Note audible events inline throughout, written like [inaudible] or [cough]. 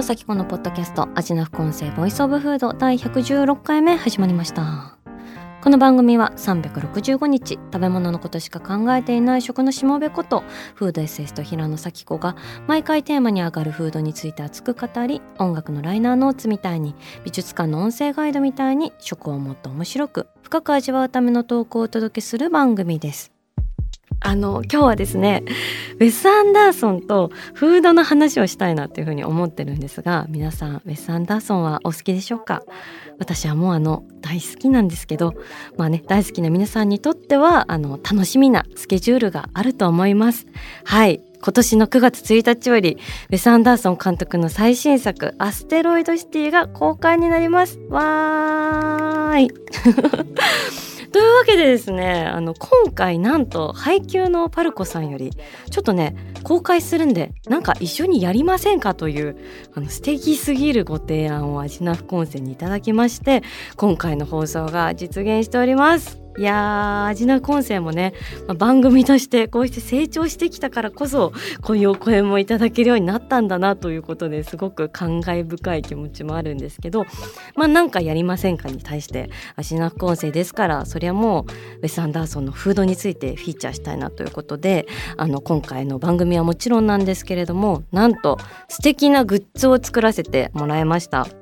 野紗希子のポッドキャスト味な副音声 Voice of Food 第116回目始まりました。この番組は365日食べ物のことしか考えていない食のしもべことフードエッセイスト平野紗希子が毎回テーマに上がるフードについて熱く語り音楽のライナーノーツみたいに美術館の音声ガイドみたいに食をもっと面白く深く味わうための投稿をお届けする番組です。あの今日はですねウェス・アンダーソンとフードの話をしたいなっていうふうに思ってるんですが皆さんウェス・アンダーソンはお好きでしょうか？私はもうあの大好きなんですけどまあね大好きな皆さんにとってはあの楽しみなスケジュールがあると思います。はい。今年の9月1日よりウェス・アンダーソン監督の最新作「アステロイドシティ」が公開になります。わーい。というわけでですねあの今回なんと配給のパルコさんよりちょっとね公開するんでなんか一緒にやりませんかというあの素敵すぎるご提案をアジナフコンセにいただきまして今回の放送が実現しております。いやーアジナコンセもね、まあ、番組としてこうして成長してきたからこそこういうお声もいただけるようになったんだなということですごく感慨深い気持ちもあるんですけどまあなんかやりませんかに対してアジナコンセですからそれはもうウェス・アンダーソンのフードについてフィーチャーしたいなということであの今回の番組はもちろんなんですけれどもなんと素敵なグッズを作らせてもらいました。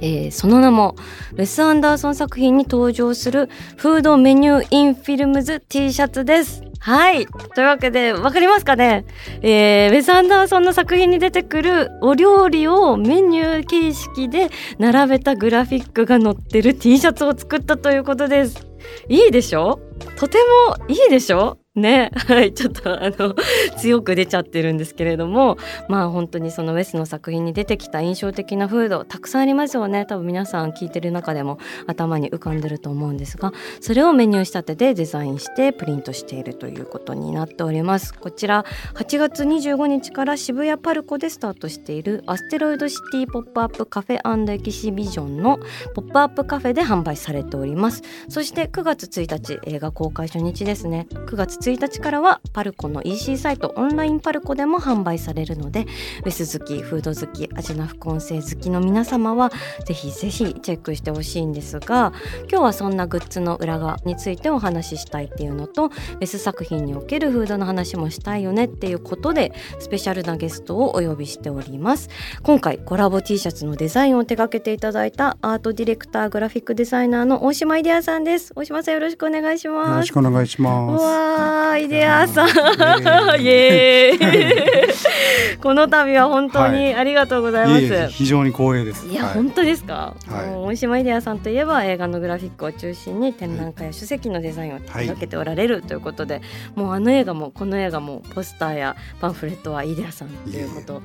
えー、その名もウェス・アンダーソン作品に登場するフードメニューインフィルムズ T シャツです。はいというわけで分かりますかね、えー、ウェス・アンダーソンの作品に出てくるお料理をメニュー形式で並べたグラフィックが載ってる T シャツを作ったということです。いいでしょ？とてもいいでしょ？ね。はい。ちょっとあの [laughs] 強く出ちゃってるんですけれどもまあ本当にそのウェスの作品に出てきた印象的なフードたくさんありますよね。多分皆さん聞いてる中でも頭に浮かんでると思うんですがそれをメニュー仕立てでデザインしてプリントしているということになっております。こちら8月25日から渋谷パルコでスタートしているアステロイドシティポップアップカフェエキシビジョンのポップアップカフェで販売されております。そして9月1日映画公開初日ですね。9月1日からはパルコの EC サイトオンラインパルコでも販売されるのでウェス好きフード好きアジナ副音声好きの皆様はぜひぜひチェックしてほしいんですが今日はそんなグッズの裏側についてお話ししたいっていうのとウェス作品におけるフードの話もしたいよねっていうことでスペシャルなゲストをお呼びしております。今回コラボ T シャツのデザインを手掛けていただいたアートディレクターグラフィックデザイナーの大島イデアさんです。大島さんよろしくお願いします。よろしくお願いしうます。わーイデアさん。イエーイ。[laughs] この度は本当にありがとうございます、いえいえ非常に光栄です。いや、はい。本当ですか、はい。もう大島イデアさんといえば映画のグラフィックを中心に展覧会や書籍のデザインを手掛けておられるということで、もうあの映画もこの映画もポスターやパンフレットはイデアさんっていうこと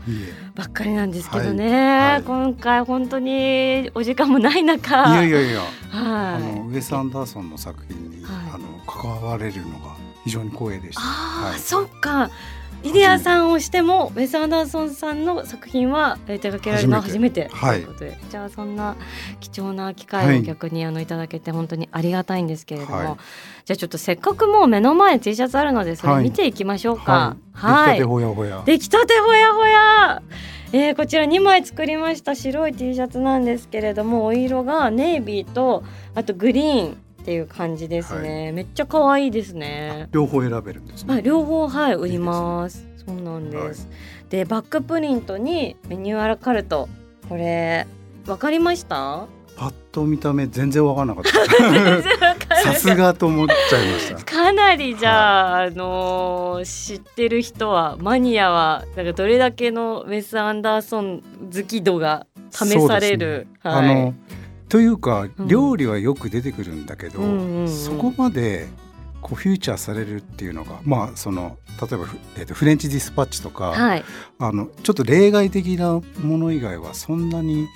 ばっかりなんですけどね、今回本当にお時間もない中。えいやいやいや、はい。あのウェスアンダーソンの作品に、はい。あの関われるのが非常に光栄でした。あー、はい。そっか。イデアさんをしてもウェス・アンダーソンさんの作品はえー手掛けられるのは初めて。ということで、じゃあそんな貴重な機会を逆にあのいただけて本当にありがたいんですけれども、はい。じゃあちょっとせっかくもう目の前に T シャツあるのでそれ見ていきましょうか。はい。出来たてほやほや。出来たてほやほや。えー、こちら2枚作りました白い T シャツなんですけれどもお色がネイビーとあとグリーンっていう感じですね、めっちゃ可愛いですね。両方選べるんですね。はい、両方はい売ります。そうなんです、でバックプリントにメニューアラカルト。これわかりました？パッと見た目全然わからなかった。さすがと思っちゃいました。かなりじゃあ、あのー知ってる人はマニアはなんかどれだけのウェス・アンダーソン好き度が試される、はい、あのというかうん。料理はよく出てくるんだけど、そこまでこうフューチャーされるっていうのがまあその例えば、えーと、フレンチディスパッチとか、はい、あのちょっと例外的なもの以外はそんなに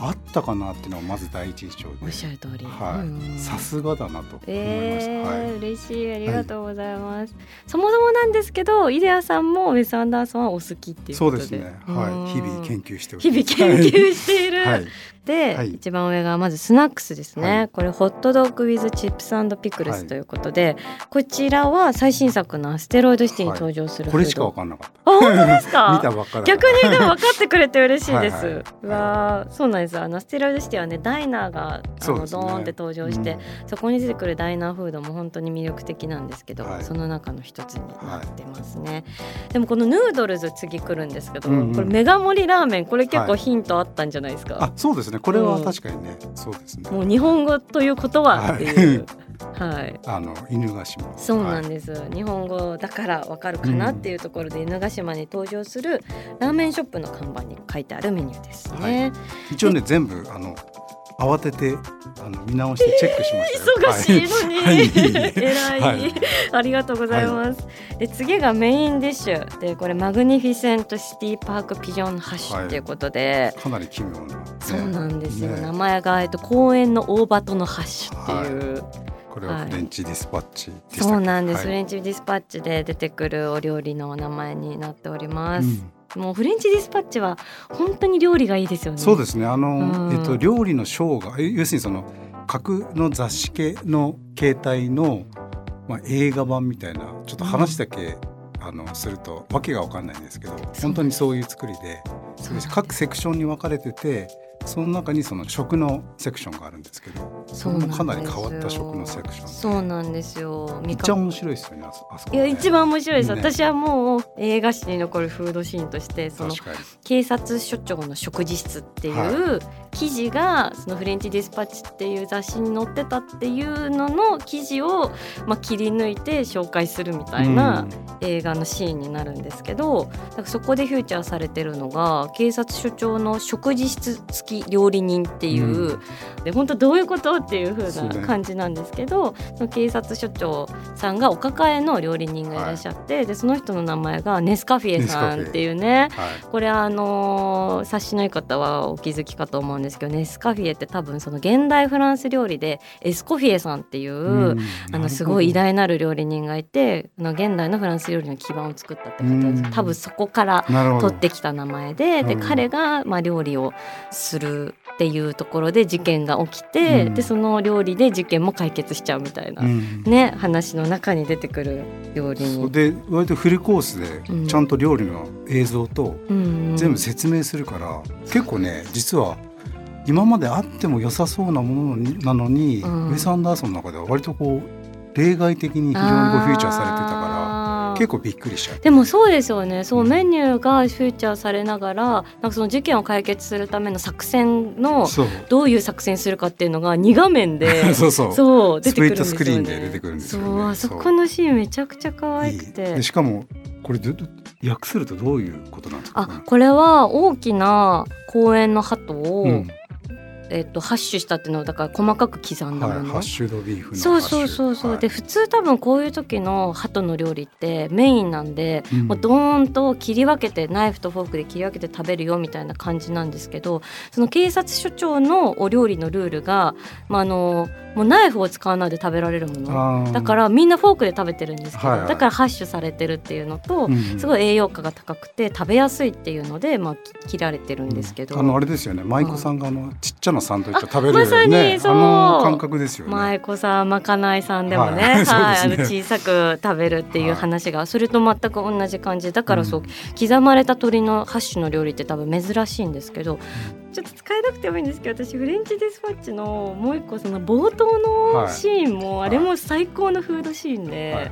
あったかなっていうのがまず第一印象で。おっしゃる通り。はい。さすがだなと思いました、えーはい、嬉しい。ありがとうございます、はい、そもそもなんですけどイデアさんもウェス・アンダーソンはお好きっていうそうですね。はい。日々研究して日々研究している、はい、で、はい、一番上がまずスナックスですね、はい、これホットドッグウィズチップスピクルスということで、はい、こちらは最新作のアステロイドシティに登場する、これしか分かんなかった。あ本当ですか？[laughs] 見たばっか逆にでも分かってくれて嬉しいです。[laughs] はい、わそうなんです。あのアステロイドシティはねダイナーがあの、ね、ドーンって登場して、うん、そこに出てくるダイナーフードも本当に魅力的なんですけど、その中の一つになってますね、でもこのヌードルズ次来るんですけど、うんうん、これメガ盛りラーメンこれ結構ヒントあったんじゃないですか、あそうですね。これは確かにね、そうですね。もう日本語ということはっていう。はい、あの犬ヶ島。そうなんです、はい、日本語だからわかるかなっていうところで、犬ヶ島に登場するラーメンショップの看板に書いてあるメニューですね、はい、一応ね全部あの慌ててあの見直してチェックしました、[laughs] 忙しいのに、はい、偉い、はい、ありがとうございます、で次がメインディッシュ。でこれ Magnificent City Park Pigeon Hash っていうことで、かなり奇妙な、ね、そうなんですよ、ね、名前がえっと公園の大バトのハッシュっていう、これはフレンチディスパッチ、そうなんです、フレンチディスパッチで出てくるお料理の名前になっております、うん。もうフレンチディスパッチは本当に料理がいいですよね。そうですね。あの、うん、えっと料理のショーが要するにその架の雑誌系の携帯のまあ映画版みたいなちょっと話だけ、うん、あのするとわけがわかんないんですけど、本当にそういう作りで、各セクションに分かれてて。その中にその食のセクションがあるんですけどそれもかなり変わった食のセクションそうなんですよ。めっちゃ面白いですよねあそこ、ね、いや一番面白いです、ね、私はもう映画史に残るフードシーンとしてその警察署長の食事室っていう記事がそのフレンチディスパッチっていう雑誌に載ってたっていうのの記事をまあ切り抜いて紹介するみたいな映画のシーンになるんですけどだからそこでフューチャーされてるのが警察署長の食事室付きき料理人っていう、うん、で本当どういうことっていう風な感じなんですけどその警察署長さんがお抱えの料理人がいらっしゃって、はい、でその人の名前がネスカフィエさんっていうね、はい、これあの察しのい方はお気づきかと思うんですけどネスカフィエって多分その現代フランス料理でエスコフィエさんっていう、うん、あのすごい偉大なる料理人がいてあの現代のフランス料理の基盤を作ったって方です、うん、多分そこから取ってきた名前でで彼がまあ料理をするるっていうところで事件が起きて、うん、でその料理で事件も解決しちゃうみたいな、うん、ね話の中に出てくる料理に。で割とフルコースでちゃんと料理の映像と全部説明するから、結構ね実は今まであっても良さそうなものなのに、ウェス・アンダーソンの中では割とこう例外的に非常にこうフィーチャーされて。結構びっくりしちゃう。でもそうですよね。そう、メニューがフューチャーされながらなんかその事件を解決するための作戦のどういう作戦するかっていうのが2画面で [laughs] そうそう。そう出てくるんですよ、ね、スクリーンで出てくるんですよ、ね、そうあそこのシーンめちゃくちゃ可愛くて。でしかもこれ訳するとどういうことなんですか、あこれは大きな公園の鳩を、うんえっと、ハッシュしたっていうのはだから細かく刻んだもの、はい、ハッシュドビーフそうそうそうそう、はい、で普通多分こういう時の鳩の料理ってメインなんで、うん、もうドーンと切り分けてナイフとフォークで切り分けて食べるよみたいな感じなんですけどその警察署長のお料理のルールが、まあ、あのもうナイフを使わないで食べられるもの。だからみんなフォークで食べてるんですけど、はいはい、だからハッシュされてるっていうのと、うん、すごい栄養価が高くて食べやすいっていうので、まあ、切られてるんですけど、うん、あのあれですよね。舞妓さんがあのちっちゃなサンドイッチ食べれる、ね、まさにそう。あの感覚ですよね。舞妓さんまかないさんでもね, [laughs] はい、ねあの小さく食べるっていう話が、はい、それと全く同じ感じ。だからそう、うん、刻まれた鶏のハッシュの料理って多分珍しいんですけど、ちょっと使えなくてもいいんですけど私フレンチディスパッチのもう一個その冒頭のシーンも、あれも最高のフードシーンで、はいは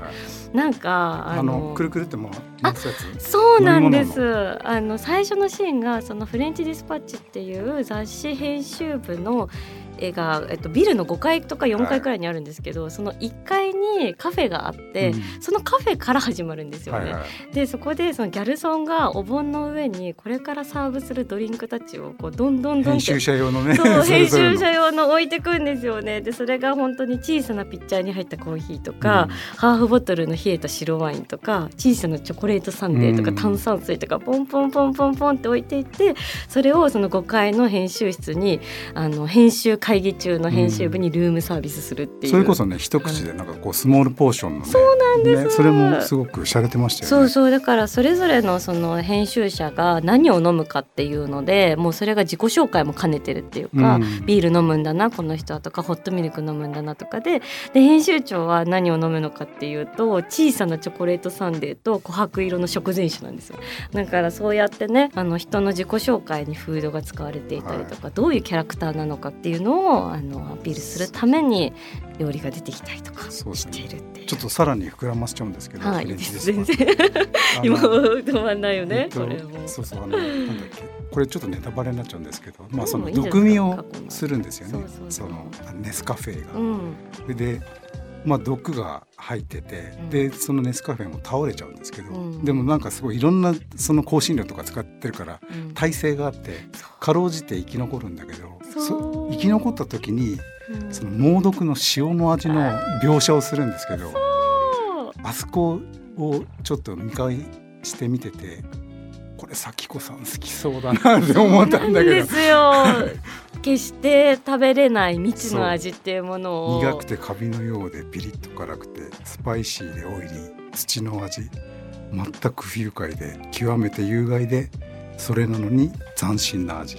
い、なんかあのくるくるってもあそうなんです。あの最初のシーンがそのフレンチディスパッチっていう雑誌編集部の絵が、えっと、ビルの5階とか4階くらいにあるんですけど、はい、その1階にカフェがあって、うん、そのカフェから始まるんですよね。はいはい、でそこでそのギャルソンがお盆の上にこれからサーブするドリンクたちをこうどんどんどん編集者用のねそう [laughs] 編集者用の置いてくんですよね。でそれが本当に小さなピッチャーに入ったコーヒーとか、うん、ハーフボトルの冷えた白ワインとか小さなチョコレートサンデーとか、炭酸水とかポンポンポンポンポンって置いていってそれをその5階の編集室にあの編集会議中の編集部にルームサービスするっていう、それこそね一口でなんかこうスモールポーションの、ね、そうなんです、ね、それもすごく洒落てましたよね。そうそうだからそれぞれのその編集者が何を飲むかっていうのでもうそれが自己紹介も兼ねてるっていうか、うん、ビール飲むんだなこの人はとかホットミルク飲むんだなとかでで編集長は何を飲むのかっていうと小さなチョコレートサンデーと琥珀色の食前酒なんですよ。だからそうやってねあの人の自己紹介にフードが使われていたりとか、はい、どういうキャラクターなのかっていうのをあのアピールするために料理が出てきたりとかしているっていう、ちょっとさらに膨らませちゃうんですけど、はい、全然今止まんないよね、えっと、そうそうあのなんだっけ。これちょっとネタバレになっちゃうんですけど、まあその毒味をするんですよね。そのネスカフェが。うん、でまあ、毒が入ってて、うん、でそのネスカフェも倒れちゃうんですけど、うん、でもなんかすごいいろんなその香辛料とか使ってるから耐性があってかろうじて生き残るんだけど生き残った時に、その猛毒の塩の味の描写をするんですけどあそこをちょっと見返してみててこれ咲子さん好きそうだなって思ったんだけど。ですよ決して食べれない未知の味っていうものを。苦くてカビのようでピリッと辛くてスパイシーでオイリー土の味。全く不愉快で極めて有害でそれなのに斬新な味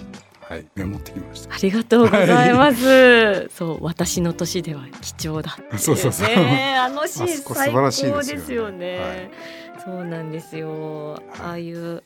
はい、メモってきました。ありがとうございます。はい、そう、私の年では貴重だ、ね、[laughs] そうそうそう。あのシーン最高ですよね。はいそうなんですよ。ああいう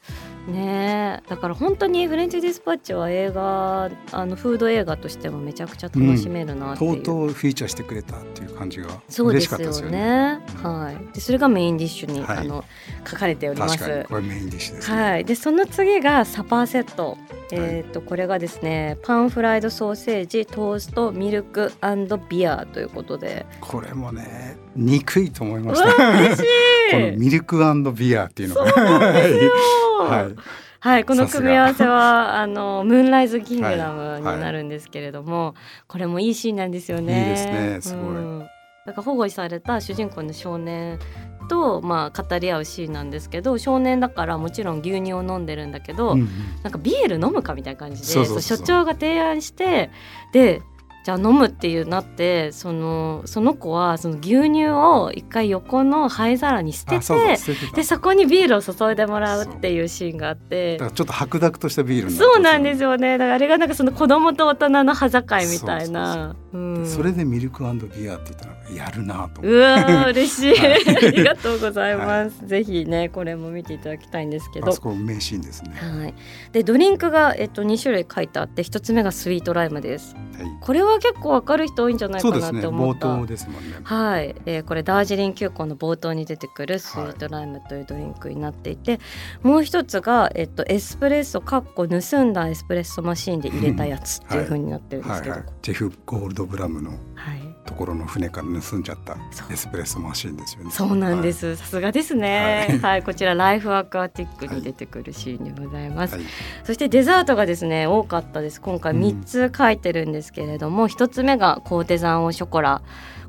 ねだから本当にフレンチディスパッチは映画あのフード映画としてもめちゃくちゃ楽しめるなっていう、うん、とうとうフィーチャーしてくれたっていう感じがそうですよね、うん、はい。でそれがメインディッシュに、はい、あの書かれております。これメインディッシュです、ね、はい。でその次がサパーセット。えーと、これがですねパンフライドソーセージトーストミルクビアということで。これもね憎いと思いました。[laughs] このミルクビアっていうのが。[laughs] はい、はい、この組み合わせはあのムーンライズキングダムになるんですけれども、はい。はい、これもいいシーンなんですよね。いいですねすごい、うん、だから保護された主人公の少年と、まあ、語り合うシーンなんですけど少年だからもちろん牛乳を飲んでるんだけど、うんうん、なんかビール飲むかみたいな感じで所長が提案してでじゃあ飲むっていうなってそのその子はその牛乳を一回横の灰皿に捨ててでそこにビールを注いでもらうっていうシーンがあって。ちょっと白濁としたビールそうなんですよね。だからあれがなんかその子供と大人の端境みたいな。それでミルクビアって言ったらやるなとうわ嬉しい、[laughs] はい、ありがとうございます、はい、ぜひねこれも見ていただきたいんですけど。あそこ名シーンですね。はい。でドリンクがえっと2種類書いてあって一つ目がスイートライムです、はい、これは結構わかる人多いんじゃないかなって思った、ね、冒頭ですもんね。はい、えー、これダージリン急行の冒頭に出てくるスイートライムというドリンクになっていて、もう一つがえっとエスプレッソかっこ盗んだエスプレッソマシーンで入れたやつっていうふうになってるんですけど、ジェフゴールドブラムのところの船から盗んじゃったエスプレッソマシンですよね。そうなんです。さすがですね、はい。はい、こちらライフアクアティックに出てくるシーンでございます。はい、そしてデザートがですね多かったです。今回三つ書いてるんですけれども、一、うん、つ目がコーテザンオショコラ。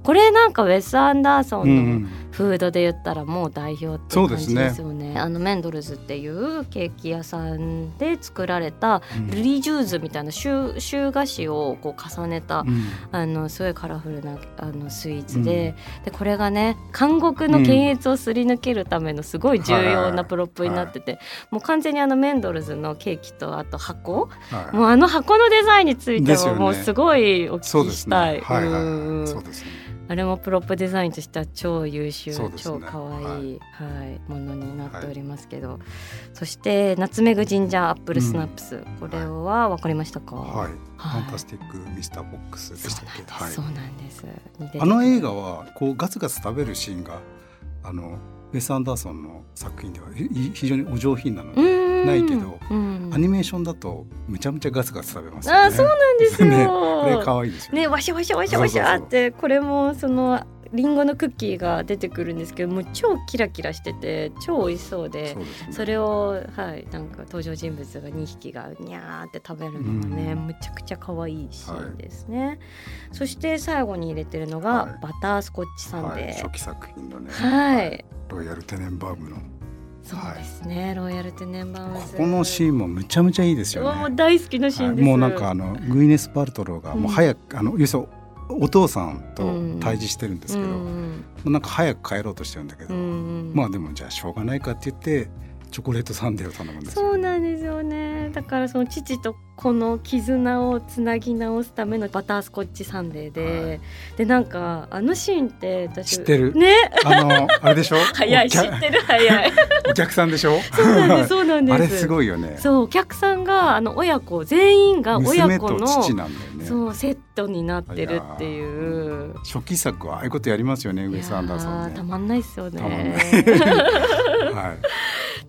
これなんかウェス・アンダーソンのフードで言ったらもう代表って感じですよね。ねあのメンドルズっていうケーキ屋さんで作られたルリジューズみたいなシュー菓子をこう重ねた、うん、あのすごいカラフルなあのスイーツでうん、でこれがね監獄の検閲をすり抜けるためのすごい重要なプロップになってて、はい、もう完全にあのメンドルズのケーキとあと箱、はい、もうあの箱のデザインについてももうすごいお聞きしたい。そうですねあれもプロップデザインとしては超優秀、ね、超可愛い、はい、はい、ものになっておりますけど、はい、そして Nutmeg Ginger Apple Snaps、うん、これは分かりましたか、はい、ファンタスティックミスターフォックスでしたっけ？そうなんです、あの映画はこうガツガツ食べるシーンがあのウェス・アンダーソンの作品では非常にお上品なのでないけど、うんアニメーションだとむちゃむちゃガツガツ食べますよね。あーそうなんですよ。[laughs] ねこれ可愛いですよね。ねわしゃわしゃわしゃわしゃってこれもそのリンゴのクッキーが出てくるんですけどもう超キラキラしてて超美味しそうでね。それをはいなんか登場人物が2匹がニャーって食べるのがね、うんむちゃくちゃ可愛いシーンですね、そして最後に入れてるのが、はいバタースコッチサンはい、デー初期作品のね、はい、ロイヤルテネンバウムのそうですね、ロイヤルテネンバウムこズ。このシーンもむちゃむちゃいいですよもうね。大好きなシーンです、はいもうなんかあのグイネス・パルトローがもう早く、あの要するにお父さんと対峙してるんですけど、うもんうなんか早く帰ろうとしてるんだけど、うんうん。まあでもじゃあしょうがないかって言ってチョコレートサンデーを頼むんですよ。そうなんですよねだからその父と子の絆をつなぎ直すためのバタースコッチサンデーで、でなんかあのシーンって私知ってる？ね？あのあれでしょ？[laughs] 早い知ってる早い。[laughs] お客さんでしょ？そうなんですそうなんです。あれすごいよね。そうお客さんがあの親子全員が親子の父なんだよね。そうセットになってるっていう。初期作はああいうことやりますよねウェス・アンダーソン。たまんないっすよね。たまんない。[laughs] はい。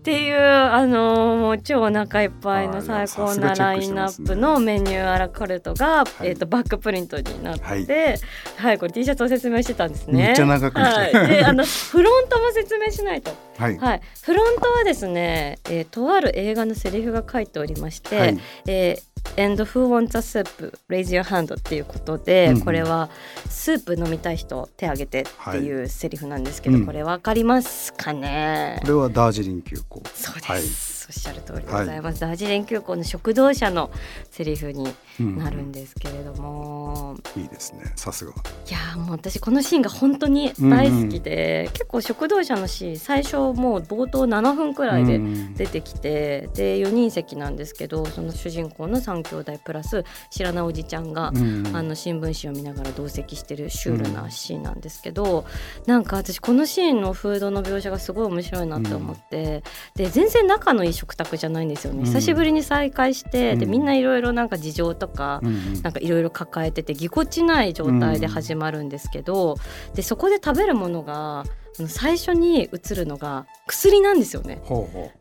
っていうあのーもう超お腹いっぱいの最高なラインナップのメニューアラカルトが、い。えー、とバックプリントになって、ははいいこれ T シャツを説明してたんですね。めっちゃ長くはい、であのフロントも説明しないと。はい。はい、フロントはですね、えーとある映画のセリフが書いておりまして、はい。えー And who wants a soup? Raise your hand っていうことで、うんうん。これはスープ飲みたい人手挙げてっていうセリフなんですけど、うん。これわかりますかね？これはダージリン急行。そうです、はいおっしゃる通りでございます、ダージリン急行の食堂車のセリフにうん。なるんですけれども、いいですね。さすが。いやーもう私このシーンが本当に大好きで、結構食堂車のシーン最初もう冒頭7分くらいでうん。出てきて、で4人席なんですけどその主人公の3兄弟プラス知らないおじちゃんが、うん。あの新聞紙を見ながら同席してるシュールなシーンなんですけど、なんか私このシーンのフードの描写がすごい面白いなって思って、で全然仲のいい食卓じゃないんですよね、うん。久しぶりに再会して、でうん。みんないろいろなんか事情とか、うんうん。なんかいろいろ抱えててぎこちない状態で始まるんですけど、でそこで食べるものが最初に映るのが薬なんですよね。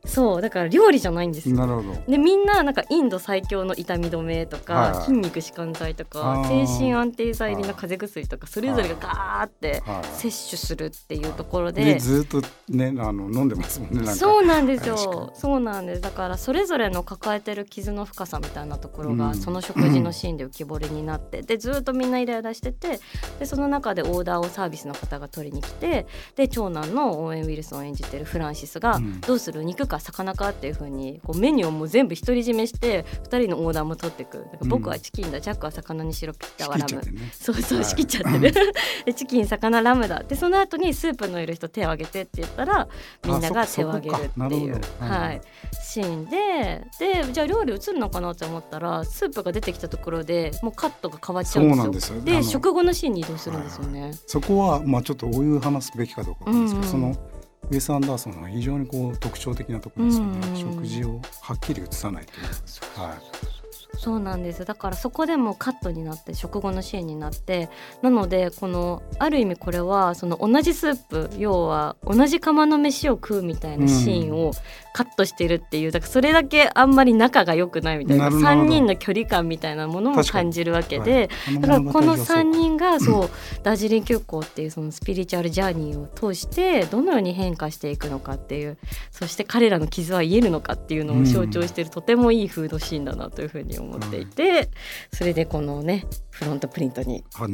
そうだから料理じゃないんですなるほど。でみんななんかインド最強の痛み止めとか、はいはい。筋肉弛緩剤とか精神安定剤入りの風邪薬とかそれぞれがガーってはい。摂取するっていうところで。で。ずっとねあの飲んでますもんね。そうなんですよ。そうなんです。だからそれぞれの抱えてる傷の深さみたいなところが、うん。その食事のシーンで浮き彫りになってでずっとみんなイライラしててでその中でオーダーをサービスの方が取りに来てで長男のオーエン・ウィルソンを演じてるフランシスが、うん。どうする肉か魚かっていう風にこうメニューをもう全部独り占めして2人のオーダーも取っていくだから僕はチキンだ、ジャックは魚にしろピッタはラム。ね。そうそうはい仕切っちゃってる [laughs] でチキン魚ラムだ。でその後にスープのいる人手を挙げてって言ったらみんなが手を挙げるっていう。はい。シーンででじゃあ料理映るのかなと思ったらスープが出てきたところでもうカットが変わっちゃうんですよ。で食後のシーンに移動するんですよね、そこはまあちょっとお湯話すべきかどうかわかんないですけど、うんそのウェス・アンダーソンは非常にこう特徴的なところですよね、うん食事をはっきり映さないという。はい。そうなんです。だからそこでもカットになって食後のシーンになってなのでこのある意味これはその同じスープ要は同じ釜の飯を食うみたいなシーンをカットしてるっていうだからそれだけあんまり仲が良くないみたいななるほど。3人の距離感みたいなものも感じるわけで、はい。だからこの3人人がそうダージリン急行っていうそのスピリチュアルジャーニーを通してどのように変化していくのかっていうそして彼らの傷は癒えるのかっていうのを象徴しているとてもいいフードシーンだなというふうに思っていてそれでこのねフロントプリントに、は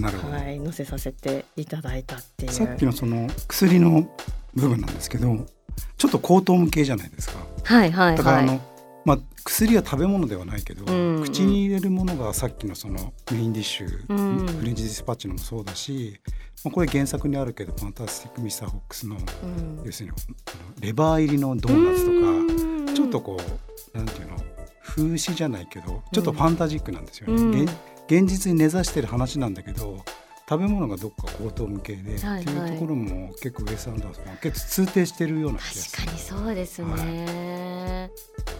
い、載せさせていただいたっていう。さっきのその薬の部分なんですけどちょっと高等無形じゃないですか。はいはいはい。だからあの、まあ、薬は食べ物ではないけど、うんうん。口に入れるものがさっきのそのメインディッシュ、うん。フレンチディスパッチのもそうだし、まあ、これ原作にあるけど「ファンタスティック・ミスター・ホックスの」うん。要するにレバー入りのドーナツとか、うん。ちょっとこうなんていうの風刺じゃないけどちょっとファンタジックなんですよね。うん。現現実に根ざしてる話なんだけど食べ物がどっか高等無形で、はいはい。っていうところも結構ウェス・アンダーソンは結構通底してるような気がする。確かにそうですね、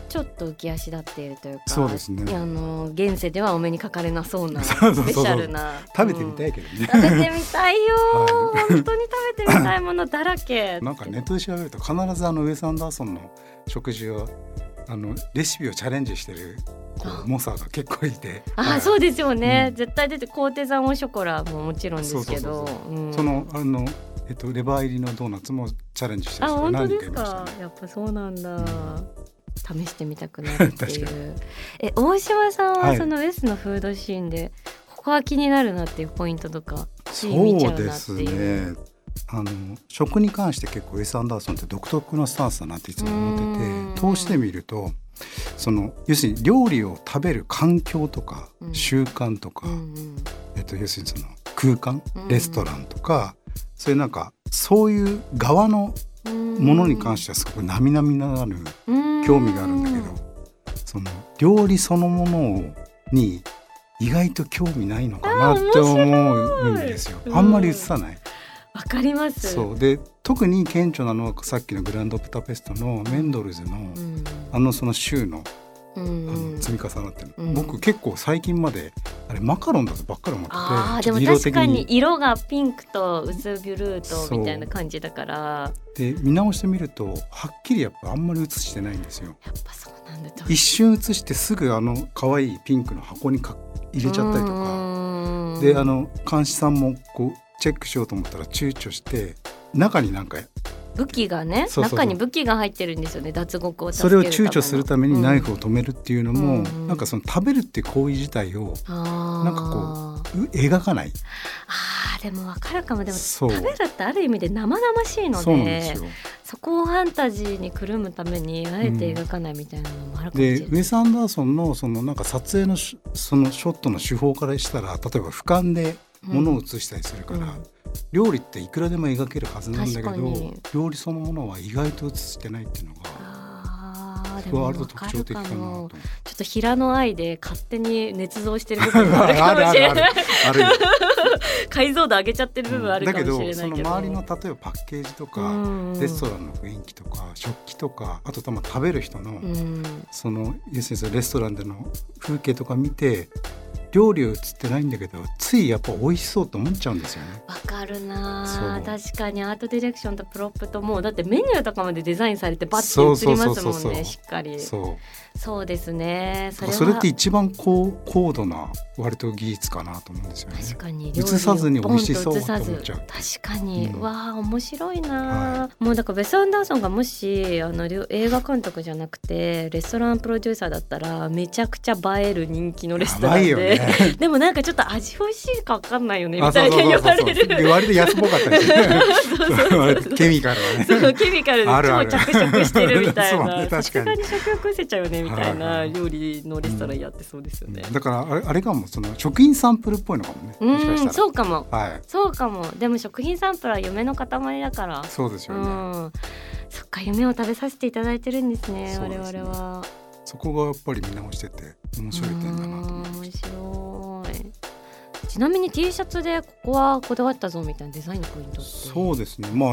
ちょっと浮き足立っているというかそうですね。あの現世ではお目にかかれなそうな [laughs] スペシャルな。食べてみたい、いけどね。うん。食べてみたいよ、[laughs] は本当に食べてみたいものだらけ [laughs] なんかネットで調べると必ずあのウェス・アンダーソンの食事はあのレシピをチャレンジしてるこう猛者が結構いて。あ、はい。そうですよね、うん。絶対出てコーテザンオショコラももちろんですけど。そのあの、えっと、レバー入りのドーナツもチャレンジしてある人が何本当です人かいましたね。かやっぱそうなんだ、試してみたくなるっていう。[laughs] え大島さんははい。そのウェスのフードシーンで、ここは気になるなっていうポイントとかつい見ちゃそう。うですいうねあの食に関して結構ウェス・アンダーソンって独特のスタンスだなっていつも思っててうん。通してみるとその要するに料理を食べる環境とかうん。習慣とか、うんうん。えっと、要するにその空間うん。レストランとか、そういうなんかそういう側のものに関してはすごく並々ならぬうん。興味があるんだけどその料理そのものに意外と興味ないのかなって思うんですよ。あんまり映さない。わかります。そう。で特に顕著なのはさっきのグランドブタペストのメンドルズのうん。あのその週のうん。あうんの積み重なってる、うん。僕結構最近まであれマカロンだとばっかり思っててあーでも確かに的色がピンクと薄ブルーとみたいな感じだから。やっで見直してみるとはっきりやっぱあんまり写してないんですよ。ぱそうなんだと一瞬写してすぐあの可愛いピンクの箱にか入れちゃったりとか。かであの監視さんもこうチェックしようと思ったら躊躇して中になんか武器がね中に武器が入ってるんですよね脱獄を助それをけるための。躊躇するためにナイフを止めるっていうのも、うん。なんかその食べるって行為自体をななんかこう描かない。あーでもわかるかも。でも食べるってある意味で生々しいのでそこをファンタジーにくるむためにあえて描かないみたいなのもあるかもしれない、でウェス・アンダーソンのそのなんか撮影のしそのショットの手法からしたら例えば俯瞰で物を映したりするから、うん。料理っていくらでも描けるはずなんだけど料理そのものは意外と映してないっていうのがあーで僕はも割と特徴的かなちょっと平の愛で勝手に捏造してる部分があるかもしれない解像 [laughs] 度上げちゃってる部分あるかもだけど。しれないけど、その周りの例えばパッケージとか、うん。レストランの雰囲気とか食器とかあと多分食べる人の、うん。その要するにそのレストランでの風景とか見て料理は映ってないんだけどついやっぱ美味しそうと思っちゃうんですよね。わかるな確かにアートディレクションとプロップともうだってメニューとかまでデザインされてバッて映りますもんね。しっかり。そう。そうですね。それはそれって一番高高度な割と技術かなと思うんですよね。確かに。映さずに美味しそうと思っちゃう。確かに、うん。わあ面白いな、はもうだからベス・アンダーソンがもしあの映画監督じゃなくてレストランプロデューサーだったらめちゃくちゃ映える人気のレストランで、ね。でもなんかちょっと味美味しいかわかんないよねみあたいな言われでる。割と安っぽかったりしてねそうそうそうそうケミカルはね。そうケミカルで超着色してるみたいなね確かにさすがに食欲失せちゃうよねみたいない料理のレストランやってそうですよね。だからあれあれかもその食品サンプルっぽいのかもね。うん。そうかもはい。そうかもでも食品サンプルは夢の塊だからうそうですよね。んそっか夢を食べさせていただいてるんですね我々はそこがやっぱり見直してて面白い点だなと思いうんました。面白い。ちなみに T シャツでここはこだわったぞみたいなデザインのポイントそうですね。まあ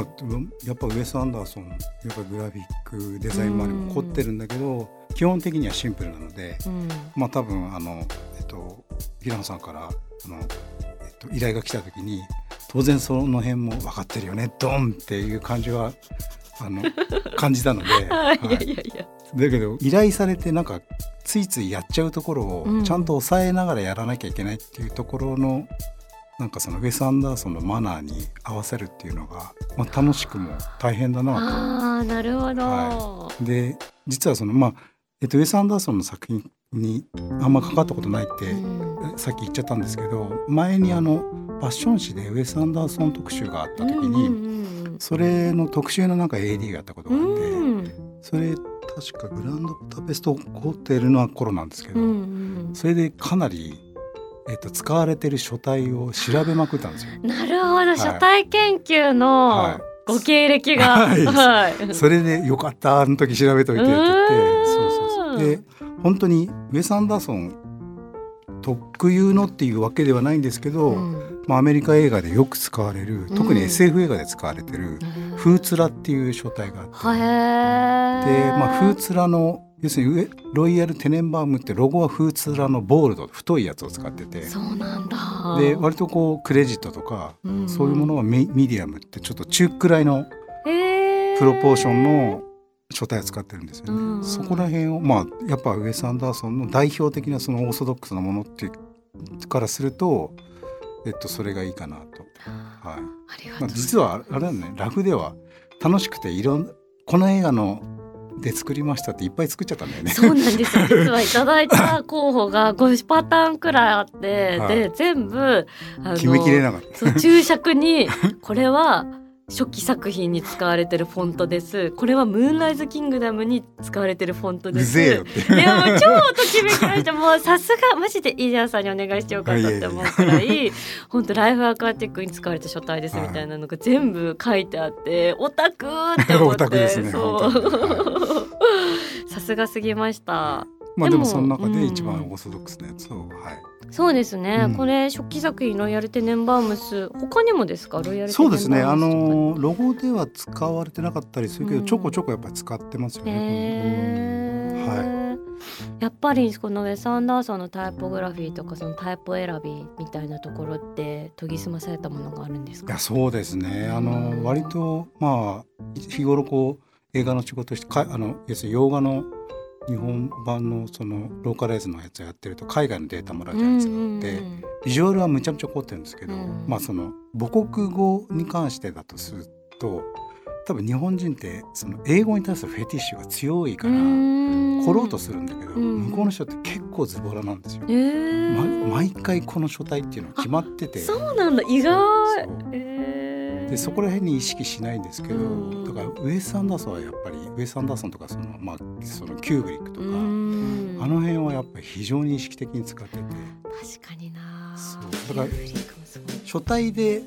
やっぱウェス・アンダーソンやっぱグラフィックデザイン周りも凝ってるんだけど基本的にはシンプルなのでうん。まあ多分あのえっと平野さんからあの、えっと、依頼が来た時に当然その辺も分かってるよねドンっていう感じはあの感じたので、[laughs] はい。いやはい。いやいやだけど依頼されてなんかついついやっちゃうところうん。をちゃんと抑えながらやらなきゃいけないっていうところの、なんかそのウェス・アンダーソンのマナーに合わせるっていうのが、まあ、楽しくも大変だなあーなるほど、はと。で実はそのまあ、えっと、ウェス・アンダーソンの作品にあんま関わったことないって、うん。さっき言っちゃったんですけど前にあのファッション誌でウェス・アンダーソン特集があった時に、うんうんそれの特集のなんか AD がやったことうがあって。それ確かグランドブタペストホテルの頃なんですけど、それでかなり、えっと使われてる書体を調べまくったんですよ。[laughs] なるほど、書体研究のはい。ご経歴が、[laughs] はい。はい。それでよかったあの時調べといてって言ってそうそうそう。で本当にウェス・アンダーソン特有のっていうわけではないんですけど、うんまあ、アメリカ映画でよく使われる特にうん SF 映画で使われてる「フーツラ」っていう書体があって。はで、えまあ、フーツラの要するに上ロイヤル・テネンバームってロゴはフーツラのボールド太いやつを使ってて。そうなんだ。で割とこうクレジットとかうん。そういうものはミミディアムってちょっと中くらいのプロポーションの書体を使ってるんですよね。うんうん、そこら辺をまあやっぱウェス・アンダーソンの代表的なそのオーソドックスなものってからすると、えっと、それがいいかなと。はい。まあ、実はあれだねラフでは楽しくていろんこの映画ので作りましたっていっぱい作っちゃったんだよね。そうなんですよ。実はいただいた候補が5パターンくらいあって、はい、で全部決めきれなかった。注釈にこれは初期作品に使われてるフォントです。これはムーンライズキングダムに使われてるフォントです。いやもう超ときめきました。もうさすがマジでイージャーさんにお願いしてよかったって思うくらい、[laughs] 本当ライフアクアティックに使われた書体ですみたいなのが全部書いてあって、オタクって思って。[laughs] ね、そう。さすがすぎました。まあでもその中で一番オーソドックスなやつを、はい。そうですね、うん、これ初期作品ロイヤルテネンバームス他にもですか？ロイヤルそうですね。あのロゴでは使われてなかったりするけど、うん、ちょこちょこやっぱり使ってますよね。はい、やっぱりこのウェス・アンダーソンのタイポグラフィーとかそのタイプ選びみたいなところって研ぎ澄まされたものがあるんですか？いやそうですね。あの割とまあ日頃こう映画の仕事してかあの要するに洋画の日本版のそのローカライズのやつをやってると海外のデータもらうじゃないですか。でビジュアルはむちゃむちゃ凝ってるんですけど、まあその母国語に関してだとすると多分日本人ってその英語に対するフェティッシュが強いから凝ろうとするんだけど、向こうの人って結構ズボラなんですよ、えー。ま、毎回この書体っていうのは決まってて。そうなんだ。意外、でそこら辺に意識しないんですけど、だからウェス・アンダーソンはやっぱりウェス・アンダーソンとかその,、まあ、そのキューブリックとかあの辺はやっぱり非常に意識的に使ってて。確かにな。だから書体で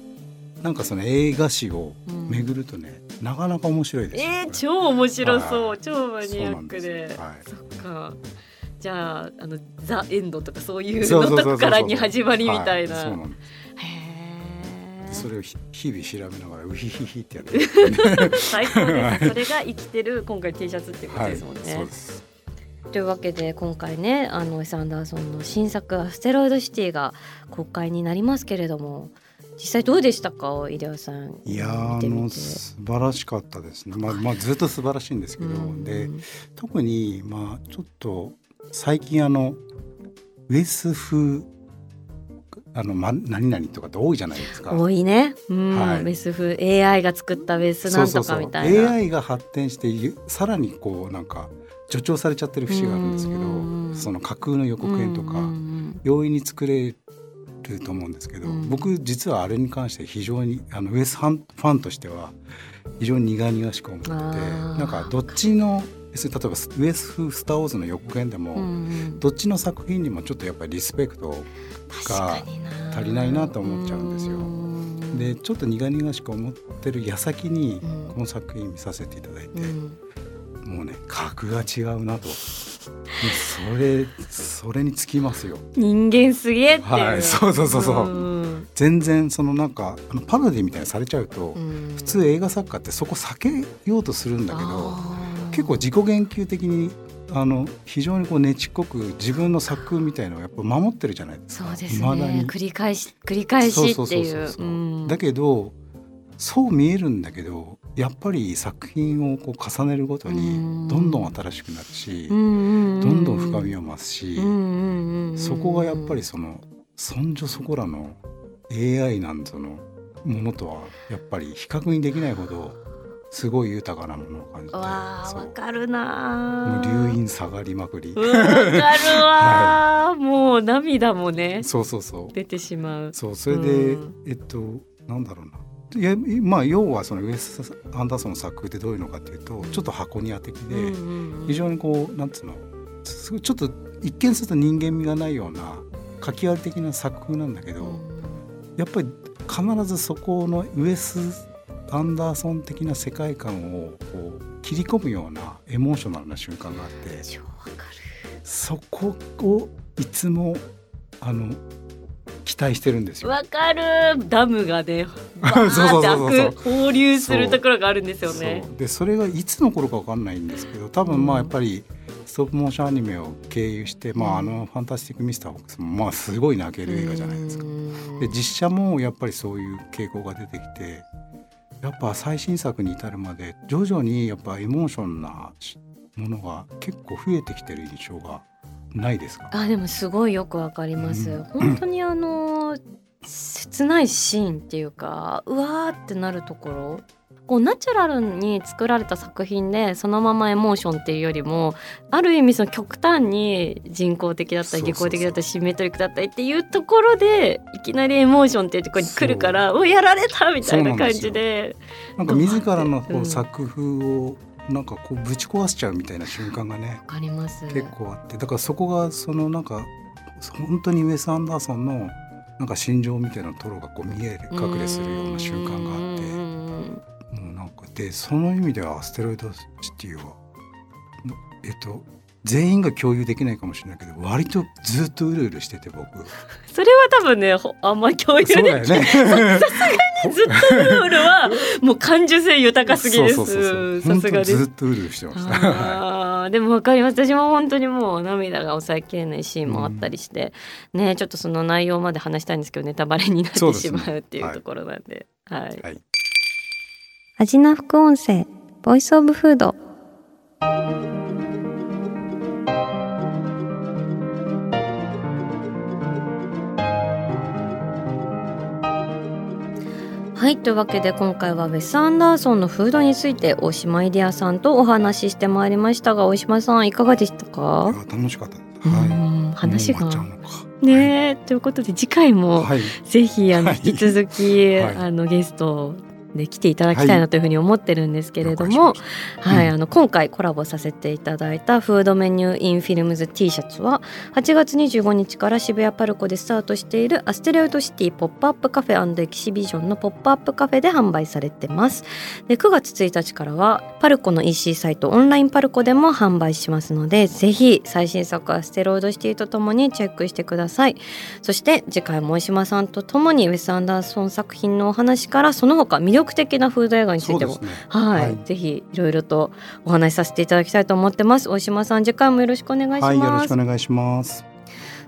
なんかその映画史を巡るとね、うん、なかなか面白いです、ね、えー、超面白そう、はい、超マニアックではい、そっか。じゃああのザ・エンドとかそういうのとこからに始まりみたいな。そうなんですそれを日々調べながらウヒヒヒってやって [laughs] 最高です。それが生きてる今回 T シャツっていうことですもんね、はい、というわけで今回ねあのエス・アンダーソンの新作「アステロイドシティ」が公開になりますけれども実際どうでしたか？井出さん。いやあの素晴らしかったですね、まあ、まあずっと素晴らしいんですけど、で特にまあちょっと最近あのウェス風あの、ま、何々とかって多いじゃないですか。多いね。うん、はい、ベス風。AI が作ったベスなんとかみたいな。そう。そうそう AI が発展してさらにこうなんか助長されちゃってる節があるんですけど、その架空の予告編とか容易に作れると思うんですけど、僕実はあれに関して非常にあのウエスファンとしては非常に苦々しく思ってて、なんかどっちの例えばウエス風スター・ウォーズの予告編でも、どっちの作品にもちょっとやっぱりリスペクトが足りないなと思っちゃうんですよ。でちょっと苦々しく思ってる矢先にこの作品見させていただいて、もうね格が違うなと。それそれにつきますよ。人間すげえってはい、そうそうそうそう。う全然そのなんかあのパロディみたいにされちゃうと、う普通映画作家ってそこ避けようとするんだけど、結構自己言及的にあの非常にこうねちっこく自分の作みたいのをやっぱ守ってるじゃないですか。そうですね。繰り返し繰り返しっていう。だけどそう見えるんだけどやっぱり作品をこう重ねるごとにどんどん新しくなるし、どんどん深みを増すし、そこがやっぱりそのそんじょそこらの AI なんぞのものとはやっぱり比較にできないほどすごい豊かなものを感じてわわかるなもう流飲下がりまくり。わかるわ、はい、もう涙もねそうそうそう。出てしまう。そうそれで、うん、えっとなんだろうな。いやまあ要はそのウエス・アンダーソンの作風ってどういうのかっていうとちょっと箱庭的で、非常にこうなんつうのちょっと一見すると人間味がないような書き割り的な作風なんだけど、やっぱり必ずそこのウエスアンダーソン的な世界観をこう切り込むようなエモーショナルな瞬間があってそこをいつもあの期待してるんですよ。わかるダムがね [laughs] そうそう放流するところがあるんですよね。でそれがいつの頃かわかんないんですけど多分まあやっぱりストップモーションアニメを経由して、まあ、あの「ファンタスティック・ミスター・ホックス」もまあすごい泣ける映画じゃないですか。で実写もやっぱりそういう傾向が出てきてやっぱ最新作に至るまで徐々にやっぱエモーションなものが結構増えてきてる印象がないですか？あでもすごいよくわかります、うん、本当にあの切ないシーンっていうかうわーってなるところこうナチュラルに作られた作品でそのままエモーションっていうよりもある意味その極端に人工的だったり技巧的だったりシンメトリックだったりっていうところでいきなりエモーションっていうところに来るからおやられたみたいな感じで。なんか自らのこう作風をなんかこうぶち壊しちゃうみたいな瞬間がねあります。結構あって。だからそこがそのなんか本当にウェス・アンダーソンのなんか心情みたいなトロがこう見える隠れするような瞬間があってでその意味ではアステロイドシティはえっと全員が共有できないかもしれないけど割とずっとうるうるしてて僕。それは多分ねあんま共有できない、ね、[laughs] さすがにずっとうるうるは [laughs] もう感受性豊かすぎです。さすがずっとうるうるしてました。[laughs] でもわかります。私も本当にもう涙が抑えきれないシーンもあったりして、うん、ねちょっとその内容まで話したいんですけどネタバレになってしまうっていうところなんで、はい、はい。アジナ副音声ボイスオブフード。はいというわけで今回はウェス・アンダーソンのフードについて大島イディアさんとお話ししてまいりましたが大島さんいかがでしたか？楽しかった。はい話がね、はい、ということで次回も、ぜひあの引き続き、はい、あのゲストで来ていただきたいなというふうに思ってるんですけれども、はい、あの今回コラボさせていただいたフードメニューインフィルムズ T シャツは8月25日から渋谷パルコでスタートしているアステロイドシティ Pop-up Cafe Exhibition のポップアップカフェで販売されてます。で9月1日からはパルコの EC サイトオンラインパルコでも販売しますのでぜひ最新作アステロイドシティとともにチェックしてください。そして次回も大島さんとともにウェス・アンダーソン作品のお話からその他魅力力的なフード映画についても、ね、はい、はい、ぜひいろいろとお話しさせていただきたいと思ってます。大島さん次回もよろしくお願いします、はい、よろしくお願いします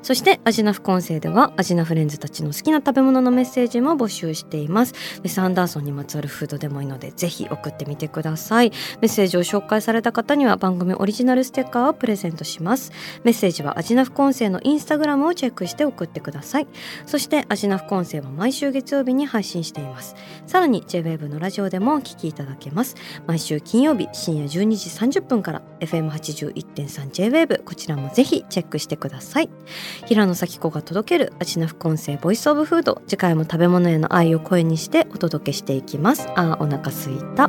そしてアジナ副音声ではアジナフレンズたちの好きな食べ物のメッセージも募集しています。ウェス・アンダーソンにまつわるフードでもいいのでぜひ送ってみてください。メッセージを紹介された方には番組オリジナルステッカーをプレゼントします。メッセージはアジナ副音声のインスタグラムをチェックして送ってください。そしてアジナ副音声は毎週月曜日に配信しています。さらに JWEB のラジオでもお聞きいただけます。毎週金曜日深夜12時30分から FM81.3JWEB こちらもぜひチェックしてください。平野咲子が届けるアジナ副音声ボイスオブフード。次回も食べ物への愛を声にしてお届けしていきます。あお腹すいた。